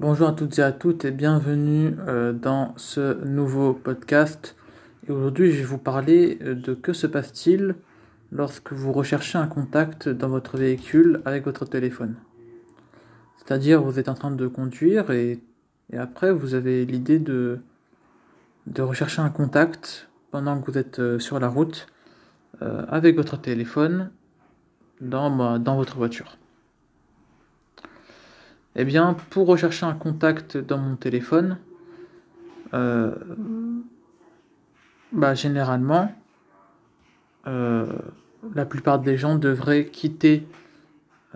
Bonjour à toutes et à toutes et bienvenue euh, dans ce nouveau podcast. Et aujourd'hui, je vais vous parler euh, de que se passe-t-il lorsque vous recherchez un contact dans votre véhicule avec votre téléphone. C'est-à-dire, vous êtes en train de conduire et, après, vous avez l'idée de, de rechercher un contact pendant que vous êtes euh, sur la route avec votre téléphone dans, dans votre voiture. Eh bien, pour rechercher un contact dans mon téléphone, euh, bah, généralement, euh, la plupart des gens devraient quitter,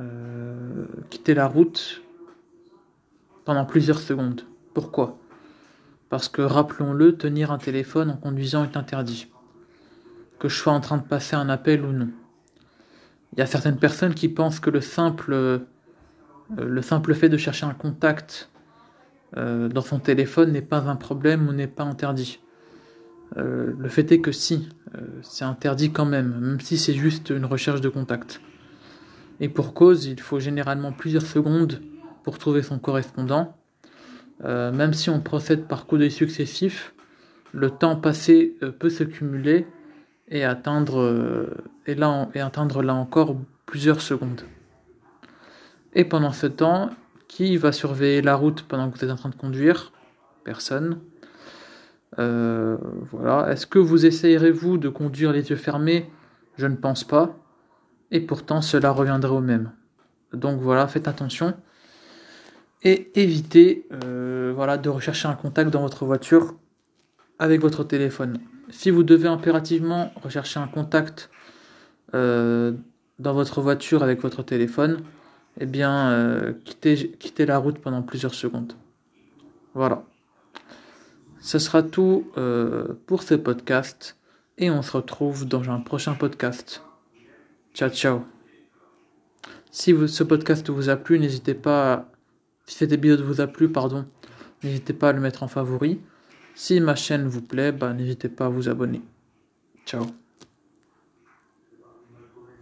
euh, quitter la route pendant plusieurs secondes. Pourquoi? Parce que, rappelons-le, tenir un téléphone en conduisant est interdit. Que je sois en train de passer un appel ou non. Il y a certaines personnes qui pensent que le simple le simple fait de chercher un contact euh, dans son téléphone n'est pas un problème ou n'est pas interdit. Euh, le fait est que si, c'est interdit quand même, même si c'est juste une recherche de contact. Et pour cause, il faut généralement plusieurs secondes pour trouver son correspondant. même si on procède par coups d'œil successifs, le temps passé peut se cumuler et atteindre, et atteindre là encore plusieurs secondes. Et pendant ce temps, qui va surveiller la route pendant que vous êtes en train de conduire? Personne. Euh, voilà. Est-ce que vous essayerez-vous de conduire les yeux fermés? Je ne pense pas. Et pourtant, cela reviendrait au même. Donc voilà, faites attention. Et évitez euh, de rechercher un contact dans votre voiture avec votre téléphone. Si vous devez impérativement rechercher un contact euh, dans votre voiture avec votre téléphone, eh bien, euh, quitter, la route pendant plusieurs secondes. Voilà. Ce sera tout euh, pour ce podcast et on se retrouve dans un prochain podcast. Ciao, ciao. Si ce podcast vous a plu, n'hésitez pas, si cet épisode vous a plu, pardon, n'hésitez pas à le mettre en favori. Si ma chaîne vous plaît, bah, n'hésitez pas à vous abonner. Ciao.